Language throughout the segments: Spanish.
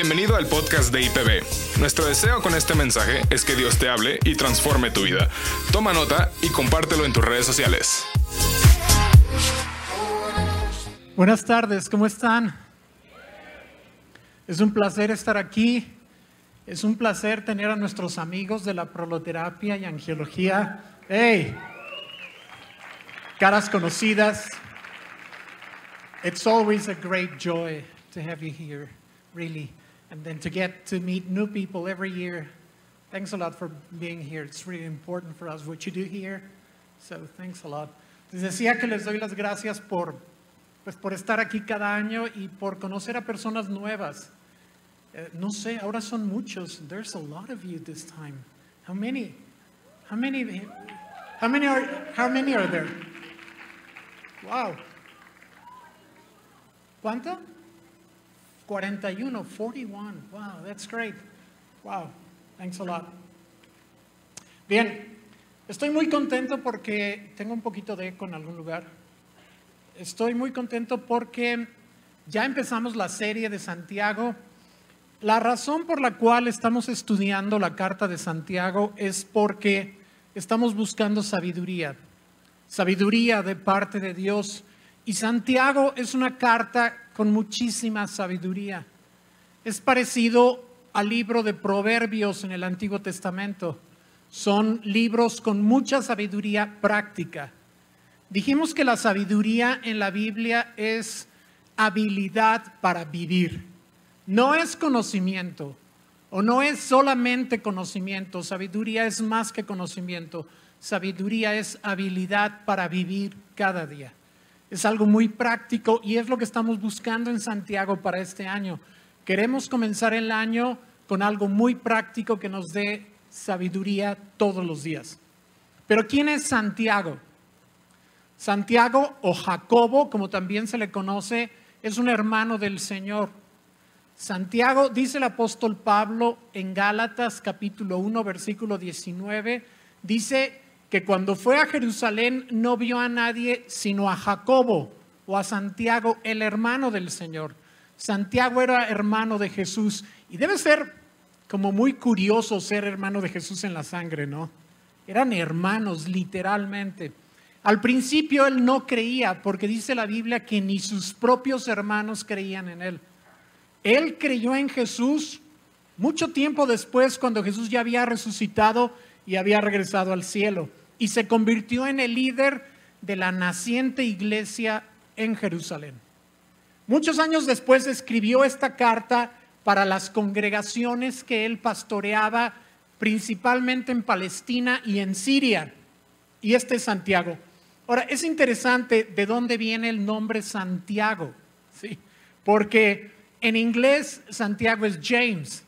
Bienvenido al podcast de IPB. Nuestro deseo con este mensaje es que Dios te hable y transforme tu vida. Toma nota y compártelo en tus redes sociales. Buenas tardes, ¿cómo están? Es un placer estar aquí. Es un placer tener a nuestros amigos de la proloterapia y angiología. ¡Hey! Caras conocidas. It's always a great joy to have you here, really. And then to get to meet new people every year. Thanks a lot for being here. It's really important for us what you do here. So thanks a lot. Les decía que les doy las gracias por, pues, por estar aquí cada año y por conocer a personas nuevas. Eh, no sé, ahora son muchos. There's a lot of you this time. How many? How many? How many are? How many are there? Wow. ¿Cuánto? 41, 41. Wow, that's great. Wow, thanks a lot. Bien, estoy muy contento porque tengo un poquito de eco en algún lugar. Estoy muy contento porque ya empezamos la serie de Santiago. La razón por la cual estamos estudiando la carta de Santiago es porque estamos buscando sabiduría, sabiduría de parte de Dios. Y Santiago es una carta con muchísima sabiduría. Es parecido al libro de Proverbios en el Antiguo Testamento. Son libros con mucha sabiduría práctica. Dijimos que la sabiduría en la Biblia es habilidad para vivir. No es conocimiento o no es solamente conocimiento. Sabiduría es más que conocimiento. Sabiduría es habilidad para vivir cada día. Es algo muy práctico y es lo que estamos buscando en Santiago para este año. Queremos comenzar el año con algo muy práctico que nos dé sabiduría todos los días. Pero ¿quién es Santiago? Santiago o Jacobo, como también se le conoce, es un hermano del Señor. Santiago, dice el apóstol Pablo en Gálatas capítulo 1, versículo 19, dice que cuando fue a Jerusalén no vio a nadie sino a Jacobo o a Santiago, el hermano del Señor. Santiago era hermano de Jesús y debe ser como muy curioso ser hermano de Jesús en la sangre, ¿no? Eran hermanos literalmente. Al principio él no creía porque dice la Biblia que ni sus propios hermanos creían en él. Él creyó en Jesús mucho tiempo después cuando Jesús ya había resucitado y había regresado al cielo y se convirtió en el líder de la naciente iglesia en Jerusalén. Muchos años después escribió esta carta para las congregaciones que él pastoreaba principalmente en Palestina y en Siria. Y este es Santiago. Ahora, es interesante de dónde viene el nombre Santiago, ¿sí? porque en inglés Santiago es James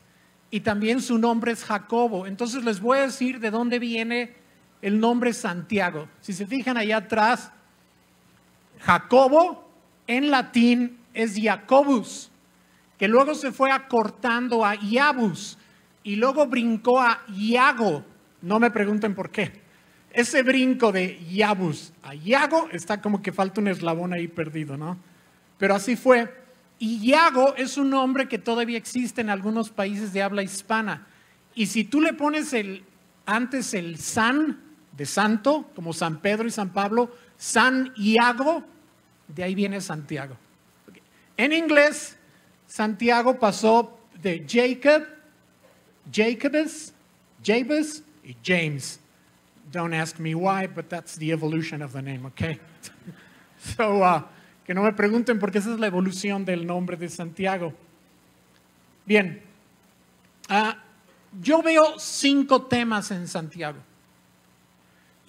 y también su nombre es Jacobo. Entonces les voy a decir de dónde viene el nombre Santiago. Si se fijan allá atrás, Jacobo en latín es Jacobus, que luego se fue acortando a Iabus y luego brincó a Iago. No me pregunten por qué. Ese brinco de Iabus a Iago está como que falta un eslabón ahí perdido, ¿no? Pero así fue. Iago es un nombre que todavía existe en algunos países de habla hispana. Y si tú le pones el, antes el san, de santo, como San Pedro y San Pablo, San Iago, de ahí viene Santiago. En inglés, Santiago pasó de Jacob, Jacobus, Jabez y James. Don't ask me why, but that's the evolution of the name, okay? so, uh, que no me pregunten porque esa es la evolución del nombre de Santiago. Bien, uh, yo veo cinco temas en Santiago.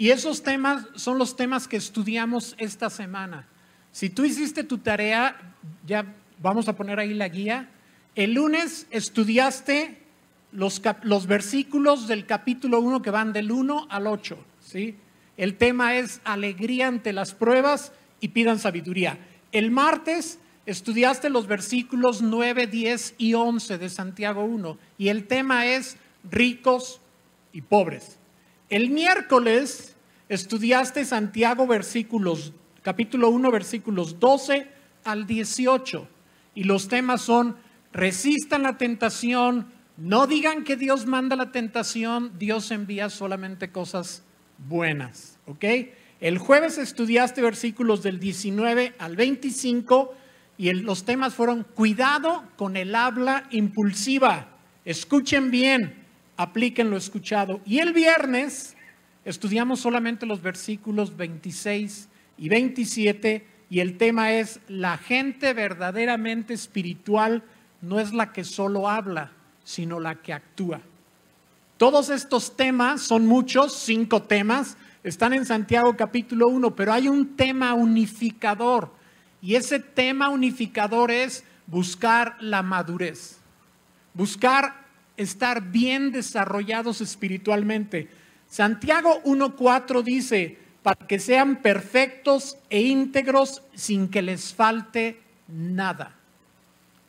Y esos temas son los temas que estudiamos esta semana. Si tú hiciste tu tarea, ya vamos a poner ahí la guía. El lunes estudiaste los, los versículos del capítulo 1 que van del 1 al 8. ¿sí? El tema es alegría ante las pruebas y pidan sabiduría. El martes estudiaste los versículos 9, 10 y 11 de Santiago 1 y el tema es ricos y pobres. El miércoles estudiaste Santiago versículos, capítulo 1, versículos 12 al 18. Y los temas son resistan la tentación, no digan que Dios manda la tentación, Dios envía solamente cosas buenas, ¿ok? El jueves estudiaste versículos del 19 al 25 y los temas fueron cuidado con el habla impulsiva. Escuchen bien, apliquen lo escuchado. Y el viernes estudiamos solamente los versículos 26 y 27 y el tema es la gente verdaderamente espiritual no es la que solo habla, sino la que actúa. Todos estos temas, son muchos, cinco temas, están en Santiago capítulo 1, pero hay un tema unificador y ese tema unificador es buscar la madurez, buscar estar bien desarrollados espiritualmente. Santiago 1.4 dice, para que sean perfectos e íntegros sin que les falte nada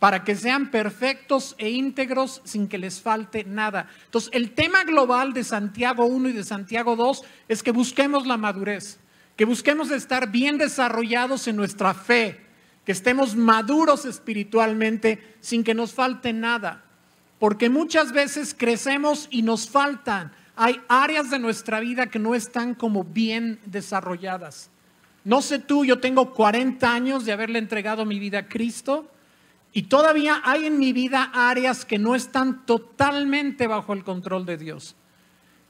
para que sean perfectos e íntegros sin que les falte nada. Entonces, el tema global de Santiago 1 y de Santiago 2 es que busquemos la madurez, que busquemos estar bien desarrollados en nuestra fe, que estemos maduros espiritualmente sin que nos falte nada. Porque muchas veces crecemos y nos faltan. Hay áreas de nuestra vida que no están como bien desarrolladas. No sé tú, yo tengo 40 años de haberle entregado mi vida a Cristo y todavía hay en mi vida áreas que no están totalmente bajo el control de Dios.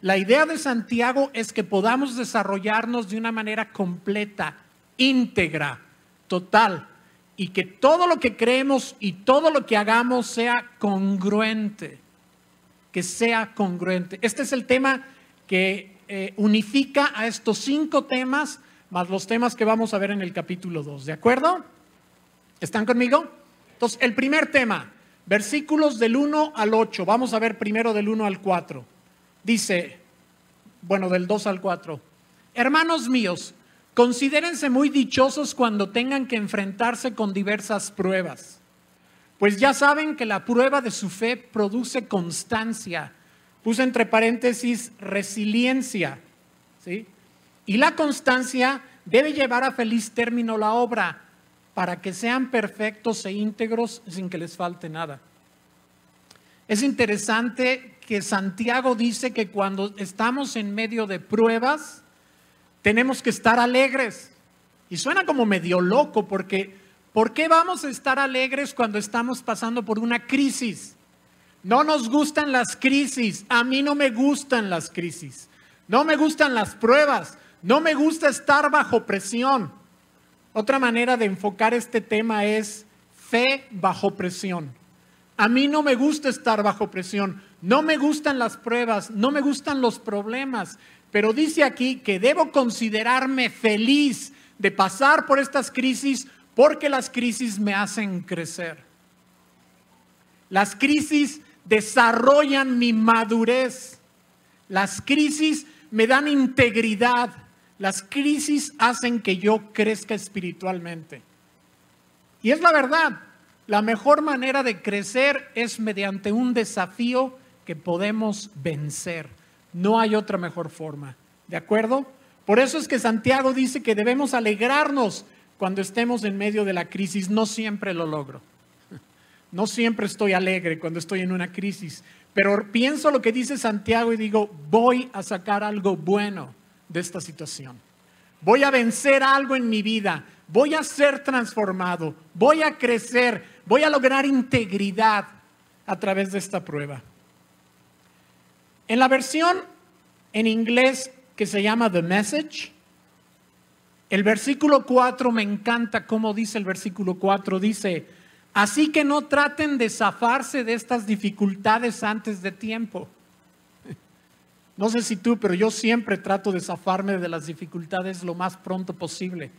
La idea de Santiago es que podamos desarrollarnos de una manera completa, íntegra, total, y que todo lo que creemos y todo lo que hagamos sea congruente, que sea congruente. Este es el tema que eh, unifica a estos cinco temas, más los temas que vamos a ver en el capítulo 2, ¿de acuerdo? ¿Están conmigo? Entonces, el primer tema, versículos del 1 al 8, vamos a ver primero del 1 al 4. Dice, bueno, del 2 al 4. Hermanos míos, considérense muy dichosos cuando tengan que enfrentarse con diversas pruebas, pues ya saben que la prueba de su fe produce constancia. Puse entre paréntesis resiliencia, ¿sí? Y la constancia debe llevar a feliz término la obra para que sean perfectos e íntegros sin que les falte nada. Es interesante que Santiago dice que cuando estamos en medio de pruebas, tenemos que estar alegres. Y suena como medio loco porque ¿por qué vamos a estar alegres cuando estamos pasando por una crisis? No nos gustan las crisis, a mí no me gustan las crisis, no me gustan las pruebas, no me gusta estar bajo presión. Otra manera de enfocar este tema es fe bajo presión. A mí no me gusta estar bajo presión, no me gustan las pruebas, no me gustan los problemas, pero dice aquí que debo considerarme feliz de pasar por estas crisis porque las crisis me hacen crecer. Las crisis desarrollan mi madurez. Las crisis me dan integridad. Las crisis hacen que yo crezca espiritualmente. Y es la verdad, la mejor manera de crecer es mediante un desafío que podemos vencer. No hay otra mejor forma. ¿De acuerdo? Por eso es que Santiago dice que debemos alegrarnos cuando estemos en medio de la crisis. No siempre lo logro. No siempre estoy alegre cuando estoy en una crisis. Pero pienso lo que dice Santiago y digo, voy a sacar algo bueno de esta situación. Voy a vencer algo en mi vida, voy a ser transformado, voy a crecer, voy a lograr integridad a través de esta prueba. En la versión en inglés que se llama The Message, el versículo 4 me encanta cómo dice el versículo 4, dice, así que no traten de zafarse de estas dificultades antes de tiempo no sé si tú, pero yo siempre trato de zafarme de las dificultades lo más pronto posible.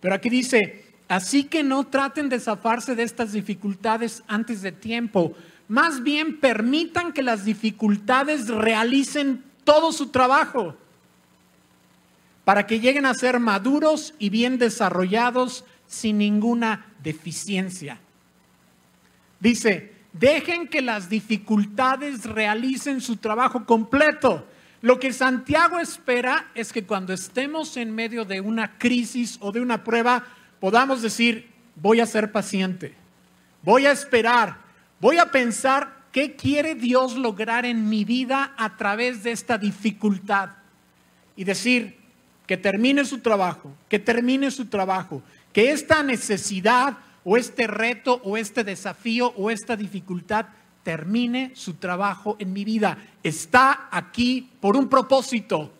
Pero aquí dice, así que no traten de zafarse de estas dificultades antes de tiempo. Más bien permitan que las dificultades realicen todo su trabajo para que lleguen a ser maduros y bien desarrollados sin ninguna deficiencia. Dice, dejen que las dificultades realicen su trabajo completo. Lo que Santiago espera es que cuando estemos en medio de una crisis o de una prueba, podamos decir, voy a ser paciente, voy a esperar, Voy a pensar qué quiere Dios lograr en mi vida a través de esta dificultad. Y decir que termine su trabajo, que termine su trabajo, que esta necesidad o este reto o este desafío o esta dificultad termine su trabajo en mi vida. Está aquí por un propósito.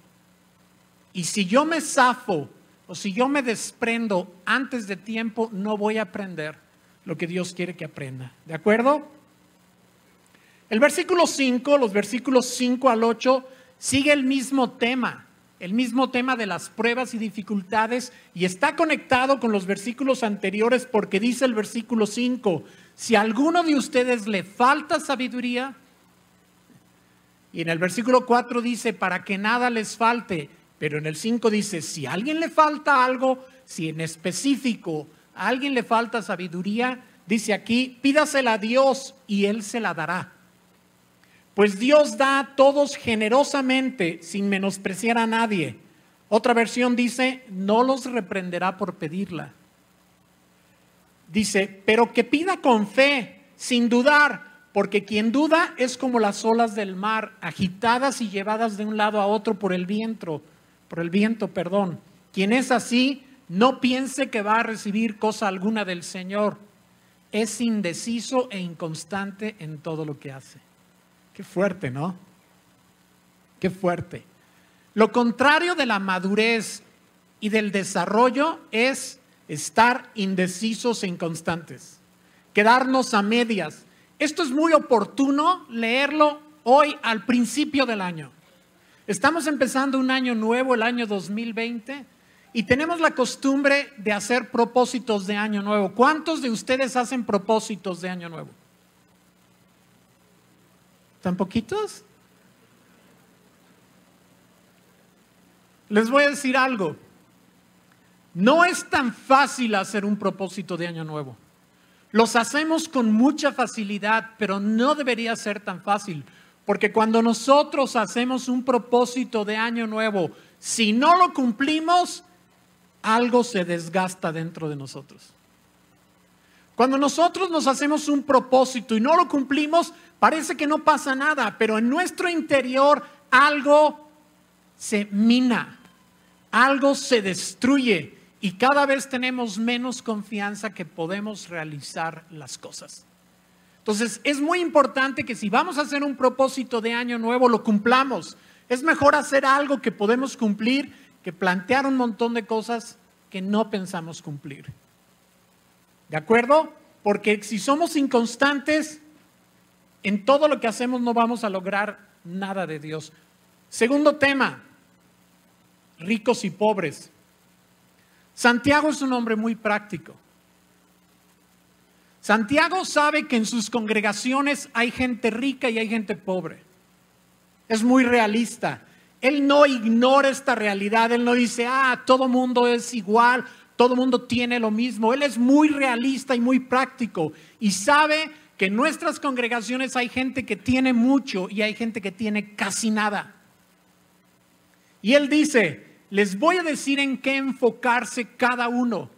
Y si yo me zafo o si yo me desprendo antes de tiempo, no voy a aprender lo que Dios quiere que aprenda. ¿De acuerdo? El versículo 5, los versículos 5 al 8, sigue el mismo tema, el mismo tema de las pruebas y dificultades y está conectado con los versículos anteriores porque dice el versículo 5, si a alguno de ustedes le falta sabiduría, y en el versículo 4 dice, para que nada les falte, pero en el 5 dice, si a alguien le falta algo, si en específico a alguien le falta sabiduría, dice aquí, pídasela a Dios y Él se la dará. Pues Dios da a todos generosamente sin menospreciar a nadie. Otra versión dice, no los reprenderá por pedirla. Dice, pero que pida con fe, sin dudar, porque quien duda es como las olas del mar, agitadas y llevadas de un lado a otro por el viento por el viento, perdón. Quien es así, no piense que va a recibir cosa alguna del Señor. Es indeciso e inconstante en todo lo que hace. Qué fuerte, ¿no? Qué fuerte. Lo contrario de la madurez y del desarrollo es estar indecisos e inconstantes, quedarnos a medias. Esto es muy oportuno leerlo hoy al principio del año. Estamos empezando un año nuevo, el año 2020, y tenemos la costumbre de hacer propósitos de año nuevo. ¿Cuántos de ustedes hacen propósitos de año nuevo? ¿Tan poquitos? Les voy a decir algo. No es tan fácil hacer un propósito de año nuevo. Los hacemos con mucha facilidad, pero no debería ser tan fácil. Porque cuando nosotros hacemos un propósito de año nuevo, si no lo cumplimos, algo se desgasta dentro de nosotros. Cuando nosotros nos hacemos un propósito y no lo cumplimos, parece que no pasa nada, pero en nuestro interior algo se mina, algo se destruye y cada vez tenemos menos confianza que podemos realizar las cosas. Entonces, es muy importante que si vamos a hacer un propósito de año nuevo, lo cumplamos. Es mejor hacer algo que podemos cumplir que plantear un montón de cosas que no pensamos cumplir. ¿De acuerdo? Porque si somos inconstantes, en todo lo que hacemos no vamos a lograr nada de Dios. Segundo tema, ricos y pobres. Santiago es un hombre muy práctico. Santiago sabe que en sus congregaciones hay gente rica y hay gente pobre. Es muy realista. Él no ignora esta realidad. Él no dice, ah, todo mundo es igual, todo mundo tiene lo mismo. Él es muy realista y muy práctico y sabe que en nuestras congregaciones hay gente que tiene mucho y hay gente que tiene casi nada. Y él dice, les voy a decir en qué enfocarse cada uno.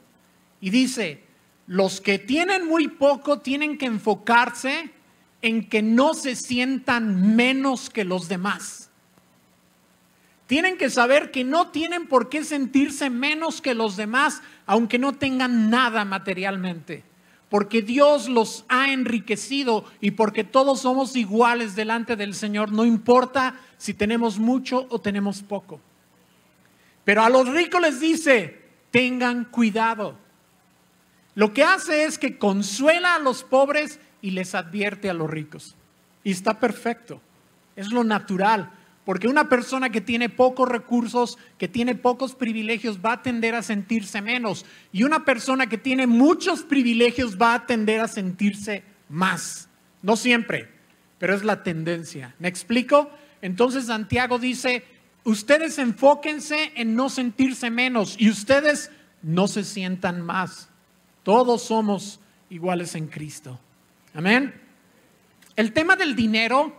Y dice, los que tienen muy poco tienen que enfocarse en que no se sientan menos que los demás. Tienen que saber que no tienen por qué sentirse menos que los demás, aunque no tengan nada materialmente. Porque Dios los ha enriquecido y porque todos somos iguales delante del Señor, no importa si tenemos mucho o tenemos poco. Pero a los ricos les dice, tengan cuidado lo que hace es que consuela a los pobres y les advierte a los ricos. Y está perfecto. Es lo natural. Porque una persona que tiene pocos recursos, que tiene pocos privilegios, va a tender a sentirse menos. Y una persona que tiene muchos privilegios va a tender a sentirse más. No siempre, pero es la tendencia. ¿Me explico? Entonces Santiago dice, ustedes enfóquense en no sentirse menos y ustedes no se sientan más. Todos somos iguales en Cristo. Amén. El tema del dinero,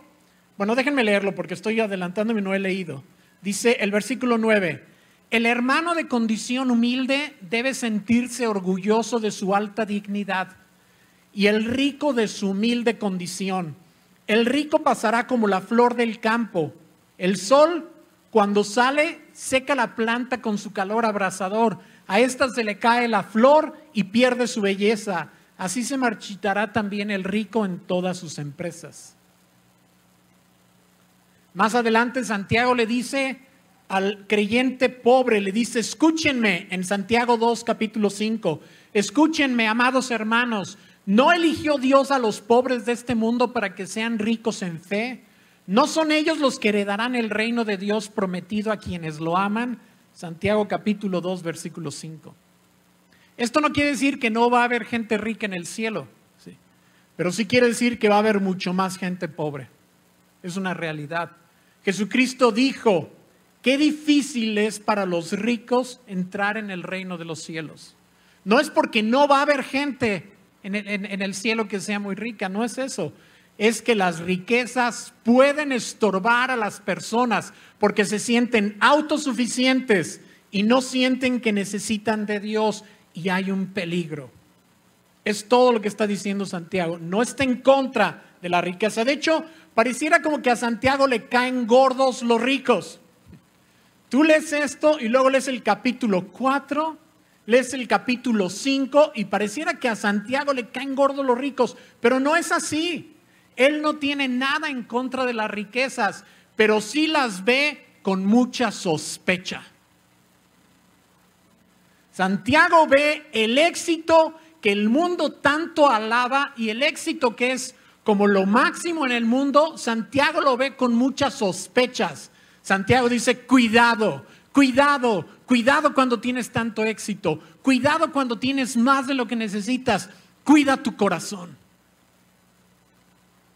bueno, déjenme leerlo porque estoy adelantándome y no he leído. Dice el versículo 9, el hermano de condición humilde debe sentirse orgulloso de su alta dignidad y el rico de su humilde condición. El rico pasará como la flor del campo. El sol, cuando sale, seca la planta con su calor abrasador. A ésta se le cae la flor y pierde su belleza. Así se marchitará también el rico en todas sus empresas. Más adelante Santiago le dice al creyente pobre, le dice, escúchenme en Santiago 2, capítulo 5, escúchenme, amados hermanos, ¿no eligió Dios a los pobres de este mundo para que sean ricos en fe? ¿No son ellos los que heredarán el reino de Dios prometido a quienes lo aman? Santiago capítulo 2, versículo 5. Esto no quiere decir que no va a haber gente rica en el cielo, ¿sí? pero sí quiere decir que va a haber mucho más gente pobre. Es una realidad. Jesucristo dijo, qué difícil es para los ricos entrar en el reino de los cielos. No es porque no va a haber gente en el, cielo que sea muy rica, no es eso. Es que las riquezas pueden estorbar a las personas porque se sienten autosuficientes y no sienten que necesitan de Dios y hay un peligro. Es todo lo que está diciendo Santiago. No está en contra de la riqueza. De hecho, pareciera como que a Santiago le caen gordos los ricos. Tú lees esto y luego lees el capítulo 4, lees el capítulo 5 y pareciera que a Santiago le caen gordos los ricos, pero no es así. Él no tiene nada en contra de las riquezas, pero sí las ve con mucha sospecha. Santiago ve el éxito que el mundo tanto alaba y el éxito que es como lo máximo en el mundo, Santiago lo ve con muchas sospechas. Santiago dice, cuidado, cuidado, cuidado cuando tienes tanto éxito, cuidado cuando tienes más de lo que necesitas, cuida tu corazón.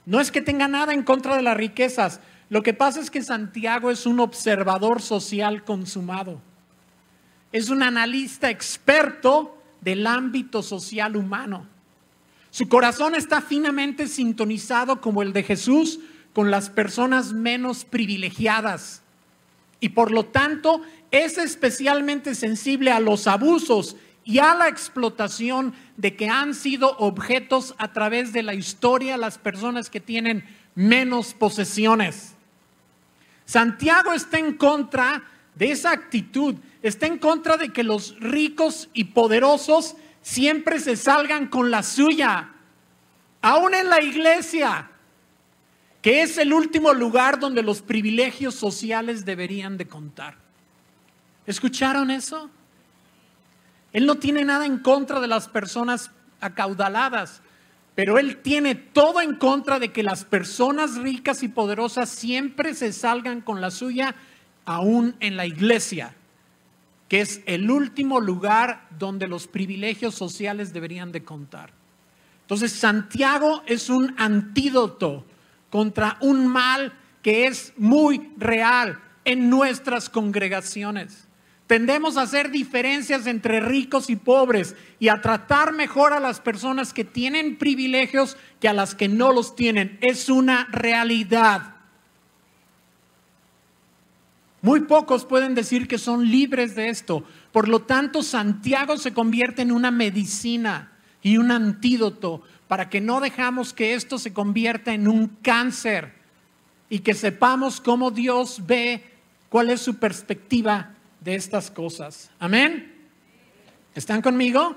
No es que tenga nada en contra de las riquezas, lo que pasa es que Santiago es un observador social consumado, es un analista experto del ámbito social humano. Su corazón está finamente sintonizado como el de Jesús con las personas menos privilegiadas y por lo tanto es especialmente sensible a los abusos y a la explotación de que han sido objetos a través de la historia las personas que tienen menos posesiones. Santiago está en contra de esa actitud, está en contra de que los ricos y poderosos siempre se salgan con la suya. Aún en la iglesia, que es el último lugar donde los privilegios sociales deberían de contar. ¿Escucharon eso? Él no tiene nada en contra de las personas acaudaladas, pero él tiene todo en contra de que las personas ricas y poderosas siempre se salgan con la suya, aún en la iglesia que es el último lugar donde los privilegios sociales deberían de contar. Entonces, Santiago es un antídoto contra un mal que es muy real en nuestras congregaciones. Tendemos a hacer diferencias entre ricos y pobres y a tratar mejor a las personas que tienen privilegios que a las que no los tienen. Es una realidad. Muy pocos pueden decir que son libres de esto. Por lo tanto, Santiago se convierte en una medicina y un antídoto para que no dejamos que esto se convierta en un cáncer y que sepamos cómo Dios ve cuál es su perspectiva de estas cosas. Amén. ¿Están conmigo?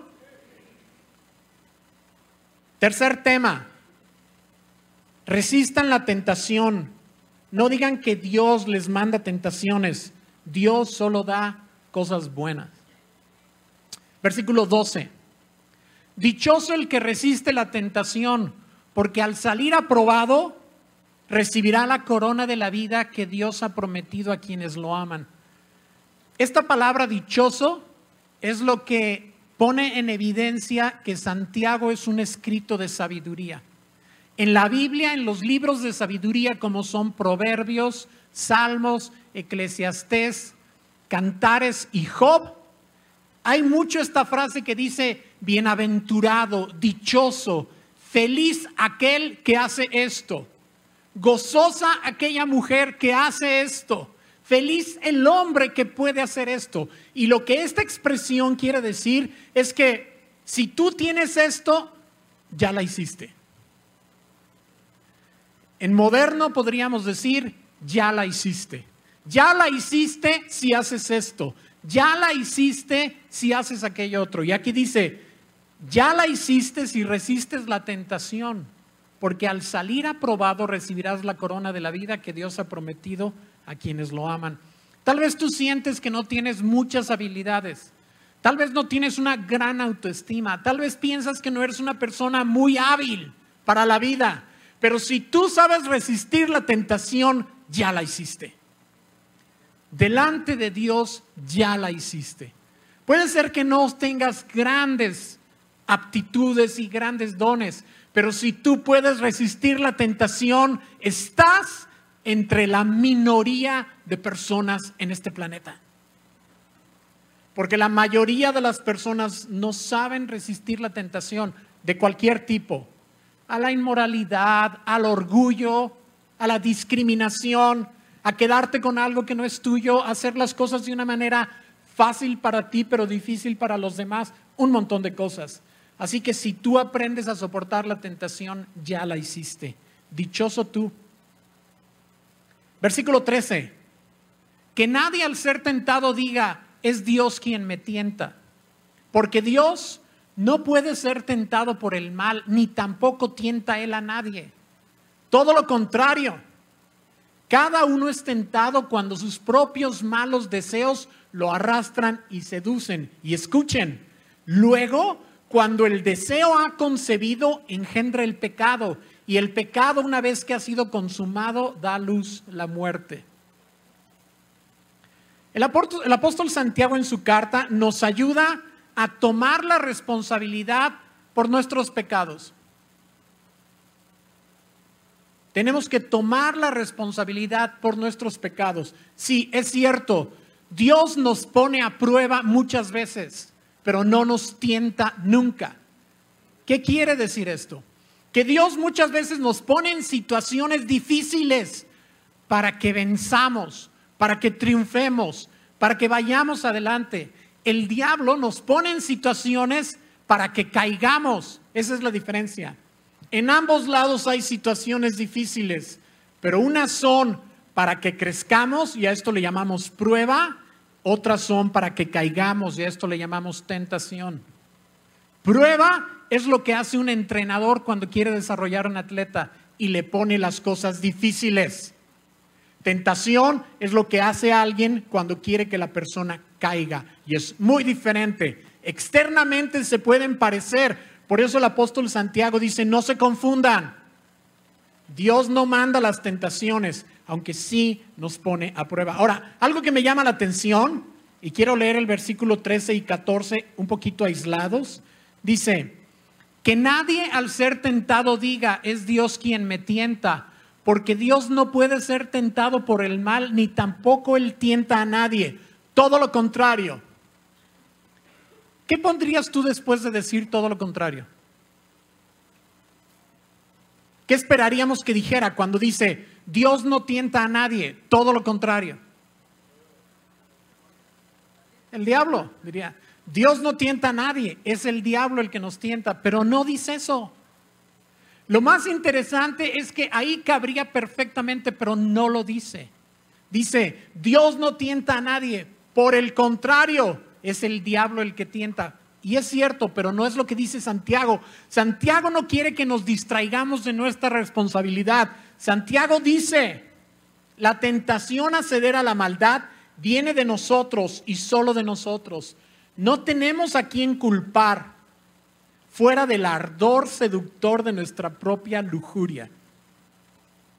Tercer tema. Resistan la tentación no digan que Dios les manda tentaciones. Dios solo da cosas buenas. Versículo 12. Dichoso el que resiste la tentación, porque al salir aprobado recibirá la corona de la vida que Dios ha prometido a quienes lo aman. Esta palabra dichoso es lo que pone en evidencia que Santiago es un escrito de sabiduría. En la Biblia, en los libros de sabiduría como son Proverbios, Salmos, Eclesiastés, Cantares y Job, hay mucho esta frase que dice, bienaventurado, dichoso, feliz aquel que hace esto, gozosa aquella mujer que hace esto, feliz el hombre que puede hacer esto. Y lo que esta expresión quiere decir es que si tú tienes esto, ya la hiciste. En moderno podríamos decir, ya la hiciste. Ya la hiciste si haces esto. Ya la hiciste si haces aquello otro. Y aquí dice, ya la hiciste si resistes la tentación, porque al salir aprobado recibirás la corona de la vida que Dios ha prometido a quienes lo aman. Tal vez tú sientes que no tienes muchas habilidades. Tal vez no tienes una gran autoestima. Tal vez piensas que no eres una persona muy hábil para la vida. Pero si tú sabes resistir la tentación, ya la hiciste. Delante de Dios ya la hiciste. Puede ser que no tengas grandes aptitudes y grandes dones, pero si tú puedes resistir la tentación, estás entre la minoría de personas en este planeta. Porque la mayoría de las personas no saben resistir la tentación de cualquier tipo, a la inmoralidad, al orgullo, a la discriminación, a quedarte con algo que no es tuyo, a hacer las cosas de una manera fácil para ti pero difícil para los demás, un montón de cosas. Así que si tú aprendes a soportar la tentación, ya la hiciste. Dichoso tú. Versículo 13. Que nadie al ser tentado diga, es Dios quien me tienta. Porque Dios no puede ser tentado por el mal, ni tampoco tienta Él a nadie. Todo lo contrario. Cada uno es tentado cuando sus propios malos deseos lo arrastran y seducen. Y escuchen, luego cuando el deseo ha concebido, engendra el pecado. Y el pecado, una vez que ha sido consumado, da luz la muerte. El apóstol, Santiago en su carta nos ayuda a tomar la responsabilidad por nuestros pecados. Tenemos que tomar la responsabilidad por nuestros pecados. Sí, es cierto, Dios nos pone a prueba muchas veces pero no nos tienta nunca. ¿Qué quiere decir esto? Que Dios muchas veces nos pone en situaciones difíciles para que venzamos, para que triunfemos, para que vayamos adelante. El diablo nos pone en situaciones para que caigamos. Esa es la diferencia. En ambos lados hay situaciones difíciles, pero unas son para que crezcamos y a esto le llamamos prueba otras son para que caigamos y a esto le llamamos tentación. Prueba es lo que hace un entrenador cuando quiere desarrollar un atleta y le pone las cosas difíciles. Tentación es lo que hace alguien cuando quiere que la persona caiga y es muy diferente. Externamente se pueden parecer, por eso el apóstol Santiago dice, no se confundan. Dios no manda las tentaciones, aunque sí nos pone a prueba. Ahora, algo que me llama la atención, y quiero leer el versículo 13 y 14 un poquito aislados, dice, que nadie al ser tentado diga, es Dios quien me tienta, porque Dios no puede ser tentado por el mal, ni tampoco Él tienta a nadie. Todo lo contrario. ¿Qué pondrías tú después de decir todo lo contrario? ¿Qué esperaríamos que dijera cuando dice, Dios no tienta a nadie, todo lo contrario? El diablo diría, Dios no tienta a nadie, es el diablo el que nos tienta, pero no dice eso. Lo más interesante es que ahí cabría perfectamente, pero no lo dice. Dice, Dios no tienta a nadie, por el contrario, es el diablo el que tienta. Y es cierto, pero no es lo que dice Santiago. Santiago no quiere que nos distraigamos de nuestra responsabilidad. Santiago dice, la tentación a ceder a la maldad viene de nosotros y solo de nosotros. No tenemos a quien culpar fuera del ardor seductor de nuestra propia lujuria,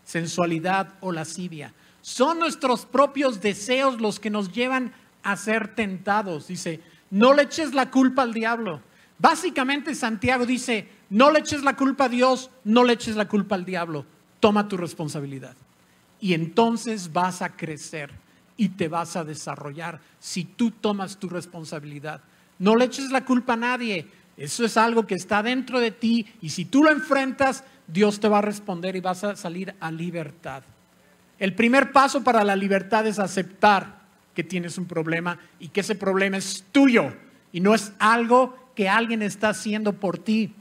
sensualidad o lascivia. Son nuestros propios deseos los que nos llevan a ser tentados. Dice, no le eches la culpa al diablo. Básicamente Santiago dice, no le eches la culpa a Dios, no le eches la culpa al diablo. Toma tu responsabilidad. Y entonces vas a crecer y te vas a desarrollar si tú tomas tu responsabilidad. No le eches la culpa a nadie. Eso es algo que está dentro de ti y si tú lo enfrentas, Dios te va a responder y vas a salir a libertad. El primer paso para la libertad es aceptar que tienes un problema y que ese problema es tuyo y no es algo que alguien está haciendo por ti.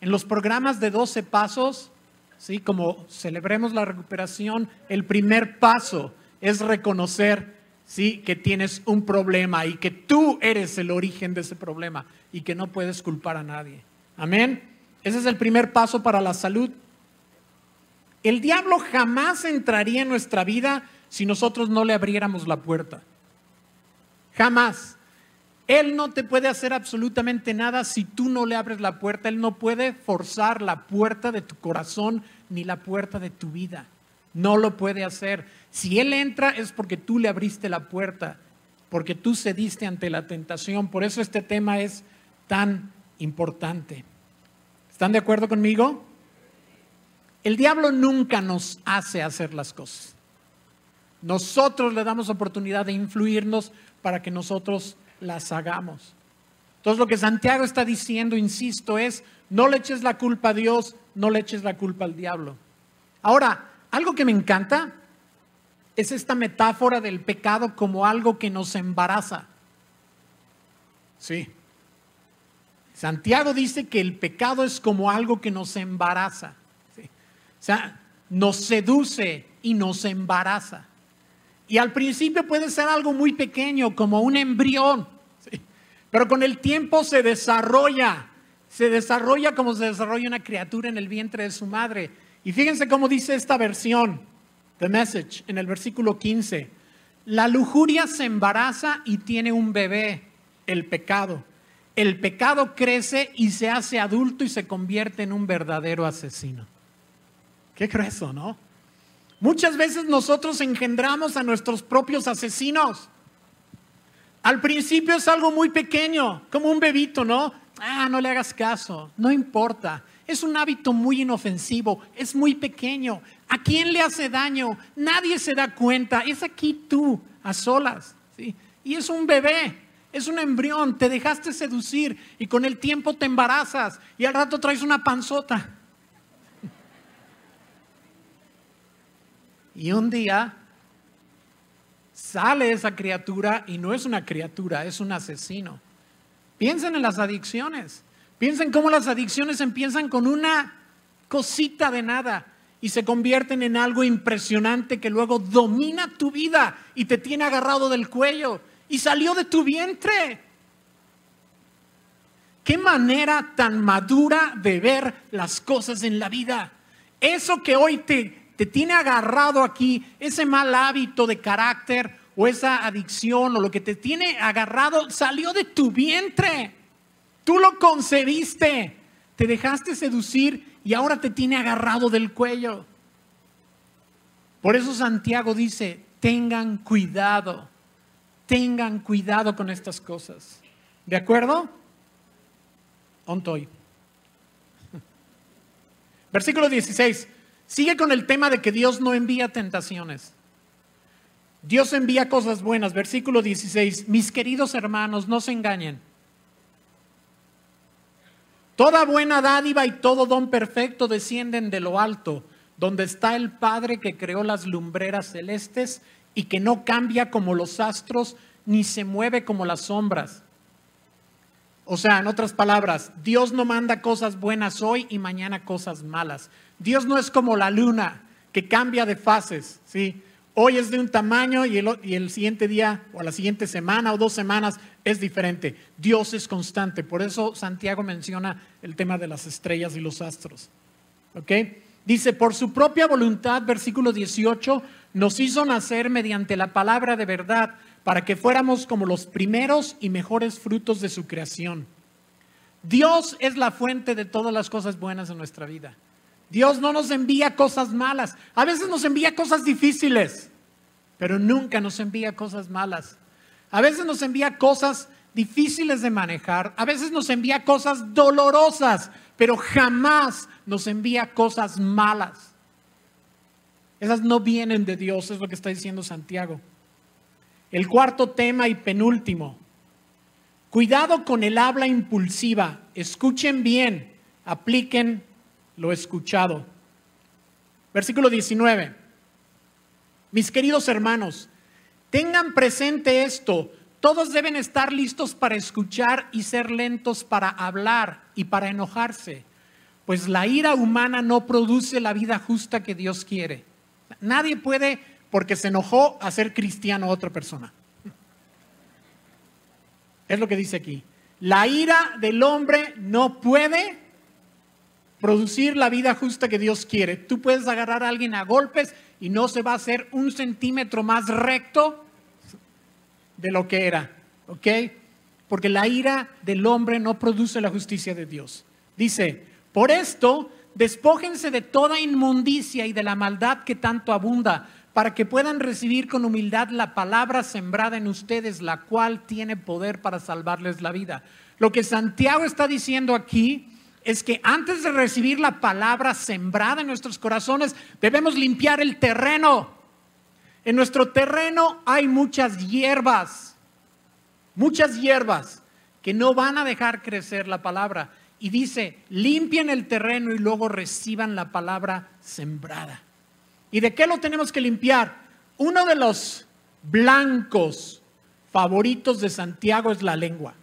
en los programas de 12 pasos, ¿sí? como celebremos la recuperación, el primer paso es reconocer ¿sí? que tienes un problema y que tú eres el origen de ese problema y que no puedes culpar a nadie. Amén. Ese es el primer paso para la salud. El diablo jamás entraría en nuestra vida si nosotros no le abriéramos la puerta. Jamás. Él no te puede hacer absolutamente nada si tú no le abres la puerta. Él no puede forzar la puerta de tu corazón ni la puerta de tu vida. No lo puede hacer. Si Él entra es porque tú le abriste la puerta, porque tú cediste ante la tentación. Por eso este tema es tan importante. ¿Están de acuerdo conmigo? El diablo nunca nos hace hacer las cosas. Nosotros le damos oportunidad de influirnos para que nosotros las hagamos. Entonces lo que Santiago está diciendo, insisto, es no le eches la culpa a Dios, no le eches la culpa al diablo. Ahora, algo que me encanta es esta metáfora del pecado como algo que nos embaraza. Sí. Santiago dice que el pecado es como algo que nos embaraza. O sea, nos seduce y nos embaraza. Y al principio puede ser algo muy pequeño, como un embrión, pero con el tiempo se desarrolla, se desarrolla como se desarrolla una criatura en el vientre de su madre. Y fíjense cómo dice esta versión, The Message, en el versículo 15. La lujuria se embaraza y tiene un bebé, el pecado. El pecado crece y se hace adulto y se convierte en un verdadero asesino. Qué grueso, ¿no? Muchas veces nosotros engendramos a nuestros propios asesinos. Al principio es algo muy pequeño, como un bebito, ¿no? Ah, no le hagas caso, no importa. Es un hábito muy inofensivo, es muy pequeño. ¿A quién le hace daño? Nadie se da cuenta. Es aquí tú, a solas. ¿sí? Y es un bebé, es un embrión. Te dejaste seducir y con el tiempo te embarazas y al rato traes una panzota. Y un día sale esa criatura y no es una criatura, es un asesino. Piensen en las adicciones. Piensen cómo las adicciones empiezan con una cosita de nada y se convierten en algo impresionante que luego domina tu vida y te tiene agarrado del cuello y salió de tu vientre. Qué manera tan madura de ver las cosas en la vida. Eso que hoy te te tiene agarrado aquí ese mal hábito de carácter o esa adicción o lo que te tiene agarrado salió de tu vientre. Tú lo concebiste, te dejaste seducir y ahora te tiene agarrado del cuello. Por eso Santiago dice, tengan cuidado, tengan cuidado con estas cosas. ¿De acuerdo? Ontoy. Versículo 16. Sigue con el tema de que Dios no envía tentaciones. Dios envía cosas buenas. Versículo 16. Mis queridos hermanos, no se engañen. Toda buena dádiva y todo don perfecto descienden de lo alto, donde está el Padre que creó las lumbreras celestes y que no cambia como los astros ni se mueve como las sombras. O sea, en otras palabras, Dios no manda cosas buenas hoy y mañana cosas malas. Dios no es como la luna que cambia de fases, ¿sí? Hoy es de un tamaño y el, siguiente día o la siguiente semana o dos semanas es diferente. Dios es constante. Por eso Santiago menciona el tema de las estrellas y los astros. Dice, por su propia voluntad, versículo 18, nos hizo nacer mediante la palabra de verdad para que fuéramos como los primeros y mejores frutos de su creación. Dios es la fuente de todas las cosas buenas en nuestra vida. Dios no nos envía cosas malas. A veces nos envía cosas difíciles, pero nunca nos envía cosas malas. A veces nos envía cosas difíciles de manejar. A veces nos envía cosas dolorosas, pero jamás nos envía cosas malas. Esas no vienen de Dios, es lo que está diciendo Santiago. El cuarto tema y penúltimo. Cuidado con el habla impulsiva. Escuchen bien, apliquen lo escuchado. Versículo 19. Mis queridos hermanos, tengan presente esto. Todos deben estar listos para escuchar y ser lentos para hablar y para enojarse. pues la ira humana no produce la vida justa que Dios quiere. Nadie puede, porque se enojó, hacer cristiano a otra persona. Es lo que dice aquí. La ira del hombre no puede producir la vida justa que Dios quiere. Tú puedes agarrar a alguien a golpes y no se va a hacer un centímetro más recto de lo que era. ¿Ok? Porque la ira del hombre no produce la justicia de Dios. Dice, por esto, despójense de toda inmundicia y de la maldad que tanto abunda, para que puedan recibir con humildad la palabra sembrada en ustedes, la cual tiene poder para salvarles la vida. Lo que Santiago está diciendo aquí es que antes de recibir la palabra sembrada en nuestros corazones, debemos limpiar el terreno. En nuestro terreno hay muchas hierbas, muchas hierbas que no van a dejar crecer la palabra y dice, limpien el terreno y luego reciban la palabra sembrada. ¿Y de qué lo tenemos que limpiar? Uno de los blancos favoritos de Santiago es la lengua.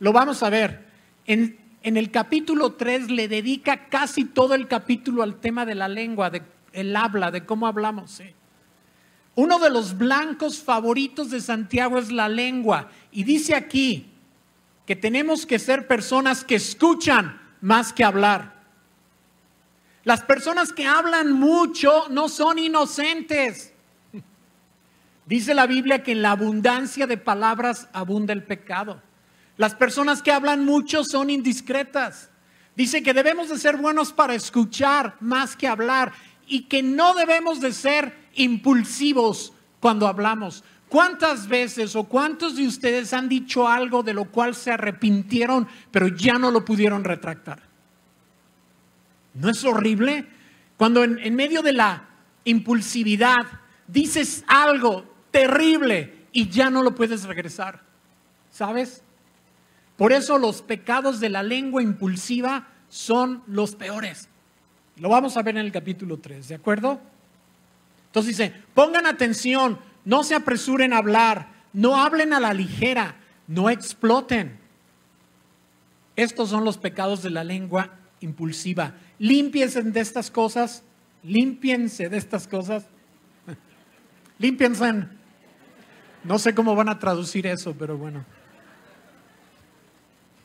Lo vamos a ver. En, en el capítulo 3 le dedica casi todo el capítulo al tema de la lengua, de el habla, de cómo hablamos. Uno de los blancos favoritos de Santiago es la lengua. Y dice aquí, que tenemos que ser personas que escuchan más que hablar. Las personas que hablan mucho no son inocentes. Dice la Biblia que en la abundancia de palabras abunda el pecado. Las personas que hablan mucho son indiscretas. Dice que debemos de ser buenos para escuchar más que hablar y que no debemos de ser impulsivos cuando hablamos. ¿Cuántas veces o cuántos de ustedes han dicho algo de lo cual se arrepintieron, pero ya no lo pudieron retractar? ¿No es horrible? Cuando en, medio de la impulsividad dices algo terrible y ya no lo puedes regresar. ¿Sabes? Por eso los pecados de la lengua impulsiva son los peores. Lo vamos a ver en el capítulo 3, ¿de acuerdo? Entonces dice, pongan atención, no se apresuren a hablar, no hablen a la ligera, no exploten. Estos son los pecados de la lengua impulsiva. Límpiense de estas cosas, límpiense de estas cosas. Límpiense. No sé cómo van a traducir eso, pero bueno.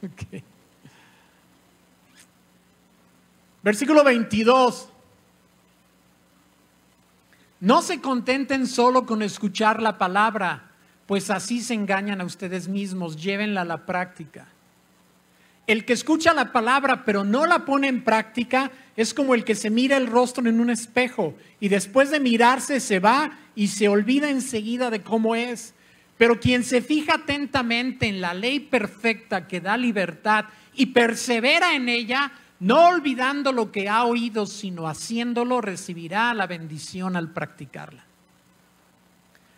Versículo 22. No se contenten solo con escuchar la palabra, pues así se engañan a ustedes mismos, llévenla a la práctica. El que escucha la palabra pero no la pone en práctica es como el que se mira el rostro en un espejo y después de mirarse se va y se olvida enseguida de cómo es. Pero quien se fija atentamente en la ley perfecta que da libertad y persevera en ella, no olvidando lo que ha oído, sino haciéndolo, recibirá la bendición al practicarla.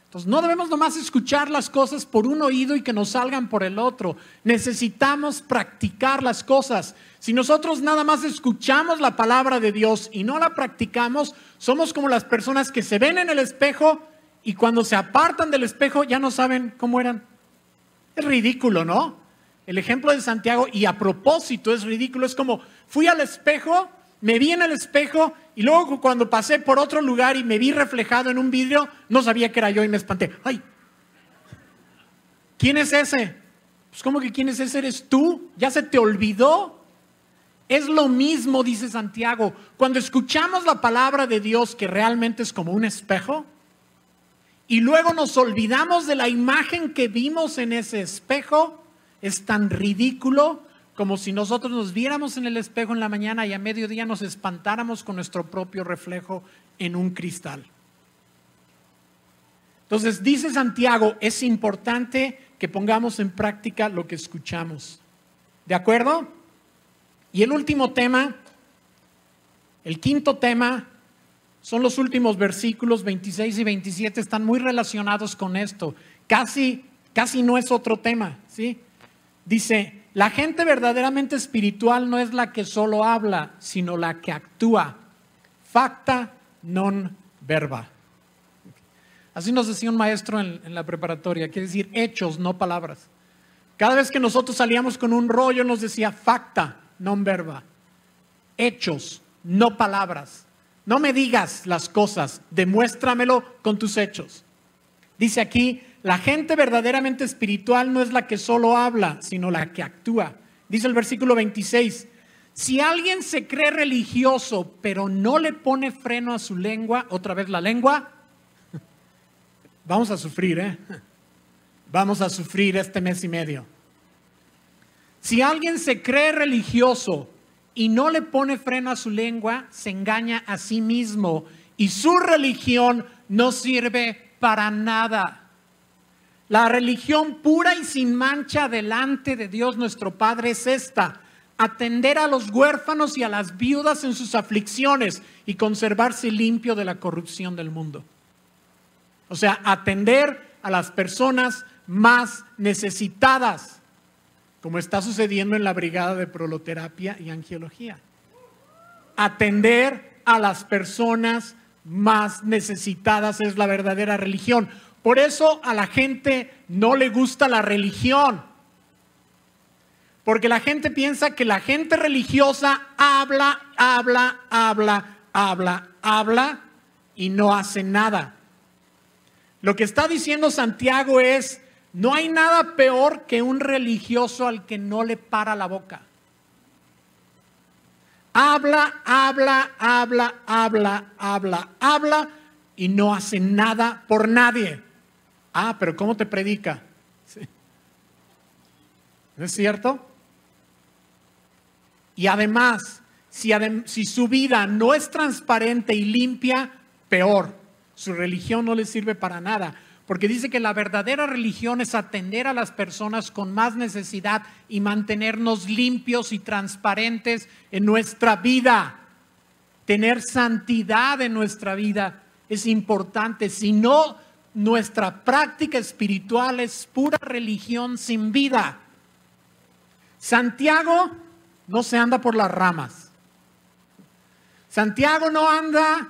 Entonces, no debemos nomás escuchar las cosas por un oído y que nos salgan por el otro. Necesitamos practicar las cosas. Si nosotros nada más escuchamos la palabra de Dios y no la practicamos, somos como las personas que se ven en el espejo y cuando se apartan del espejo ya no saben cómo eran. Es ridículo, ¿no? El ejemplo de Santiago, y a propósito es ridículo, es como fui al espejo, me vi en el espejo y luego cuando pasé por otro lugar y me vi reflejado en un vidrio, no sabía que era yo y me espanté. ¡Ay! ¿Quién es ese? Pues ¿cómo que quién es ese? ¿Eres tú? ¿Ya se te olvidó? Es lo mismo, dice Santiago. Cuando escuchamos la palabra de Dios, que realmente es como un espejo, y luego nos olvidamos de la imagen que vimos en ese espejo, es tan ridículo como si nosotros nos viéramos en el espejo en la mañana y a mediodía nos espantáramos con nuestro propio reflejo en un cristal. Entonces, dice Santiago, es importante que pongamos en práctica lo que escuchamos. ¿De acuerdo? Y el último tema, el quinto tema, son los últimos versículos 26 y 27, están muy relacionados con esto. Casi, casi no es otro tema, ¿sí? Dice, la gente verdaderamente espiritual no es la que solo habla, sino la que actúa. Facta non verba. Así nos decía un maestro en, la preparatoria, quiere decir hechos, no palabras. Cada vez que nosotros salíamos con un rollo nos decía facta non verba. hechos, no palabras. No me digas las cosas, demuéstramelo con tus hechos. Dice aquí, la gente verdaderamente espiritual no es la que solo habla, sino la que actúa. Dice el versículo 26, si alguien se cree religioso, pero no le pone freno a su lengua, otra vez la lengua, vamos a sufrir, ¿eh? Vamos a sufrir este mes y medio. Si alguien se cree religioso y no le pone freno a su lengua, se engaña a sí mismo y su religión no sirve para nada. La religión pura y sin mancha delante de Dios nuestro Padre es esta, atender a los huérfanos y a las viudas en sus aflicciones y conservarse limpio de la corrupción del mundo. O sea, atender a las personas más necesitadas, como está sucediendo en la brigada de proloterapia y angiología. Atender a las personas más necesitadas es la verdadera religión. Por eso a la gente no le gusta la religión. Porque la gente piensa que la gente religiosa habla, habla, habla, habla, habla y no hace nada. Lo que está diciendo Santiago es, no hay nada peor que un religioso al que no le para la boca. Habla, habla, habla, habla, habla, habla y no hace nada por nadie. Ah, pero ¿cómo te predica? ¿No es cierto? Y además, si, si su vida no es transparente y limpia, peor. Su religión no le sirve para nada porque dice que la verdadera religión es atender a las personas con más necesidad y mantenernos limpios y transparentes en nuestra vida. Tener santidad en nuestra vida es importante, si no, nuestra práctica espiritual es pura religión sin vida. Santiago no se anda por las ramas. Santiago no anda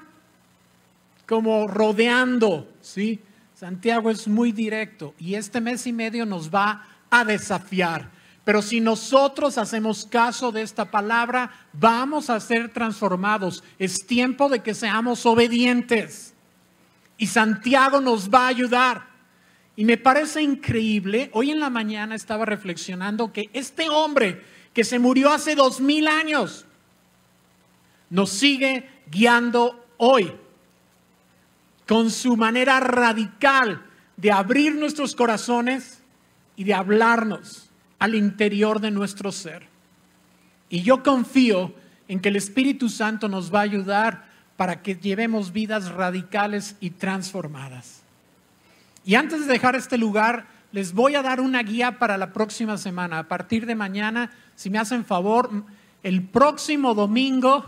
como rodeando, ¿sí? Santiago es muy directo y este mes y medio nos va a desafiar. Pero si nosotros hacemos caso de esta palabra, vamos a ser transformados. Es tiempo de que seamos obedientes. Y Santiago nos va a ayudar. Y me parece increíble, hoy en la mañana estaba reflexionando que este hombre que se murió hace dos mil años, nos sigue guiando hoy con su manera radical de abrir nuestros corazones y de hablarnos al interior de nuestro ser. Y yo confío en que el Espíritu Santo nos va a ayudar para que llevemos vidas radicales y transformadas. Y antes de dejar este lugar, les voy a dar una guía para la próxima semana. A partir de mañana, si me hacen favor, el próximo domingo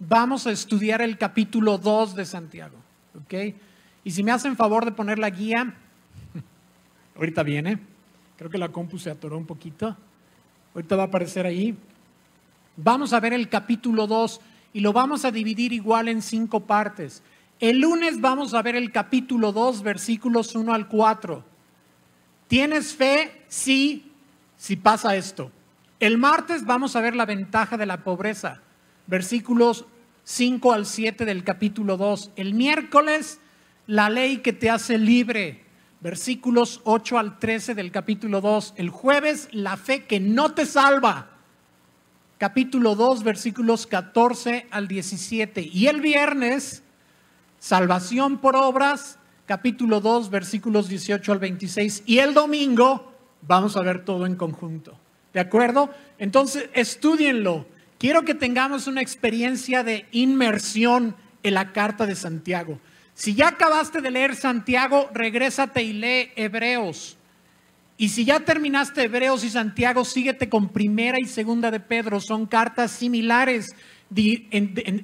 vamos a estudiar el capítulo 2 de Santiago. ¿Ok? Y si me hacen favor de poner la guía, ahorita viene, creo que la compu se atoró un poquito, ahorita va a aparecer ahí. Vamos a ver el capítulo 2 y lo vamos a dividir igual en cinco partes. El lunes vamos a ver el capítulo 2, versículos 1 al 4. ¿Tienes fe? Sí, si pasa esto. El martes vamos a ver la ventaja de la pobreza, versículos 5 al 7 del capítulo 2. El miércoles, la ley que te hace libre, versículos 8 al 13 del capítulo 2. El jueves, la fe que no te salva, capítulo 2, versículos 14 al 17. Y el viernes, salvación por obras, capítulo 2, versículos 18 al 26. Y el domingo, vamos a ver todo en conjunto. ¿De acuerdo? Entonces, estudienlo quiero que tengamos una experiencia de inmersión en la carta de Santiago. Si ya acabaste de leer Santiago, regrésate y lee Hebreos. Y si ya terminaste Hebreos y Santiago, síguete con primera y segunda de Pedro. Son cartas similares,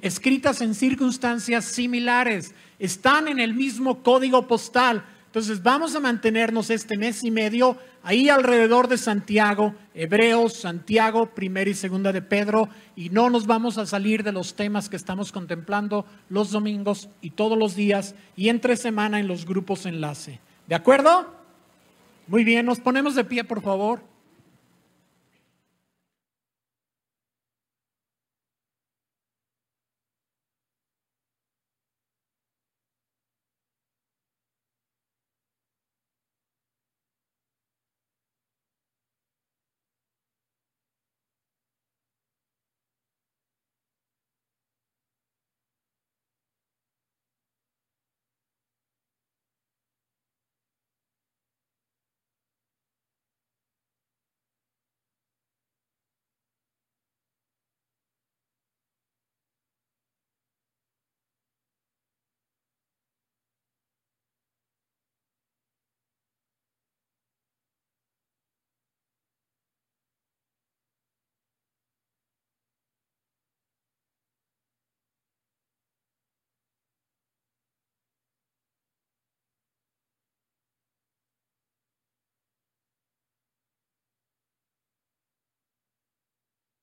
escritas en circunstancias similares. Están en el mismo código postal. Entonces vamos a mantenernos este mes y medio ahí alrededor de Santiago, Hebreos, Santiago, primera y segunda de Pedro, y no nos vamos a salir de los temas que estamos contemplando los domingos y todos los días y entre semana en los grupos enlace. ¿De acuerdo? Muy bien, nos ponemos de pie, por favor.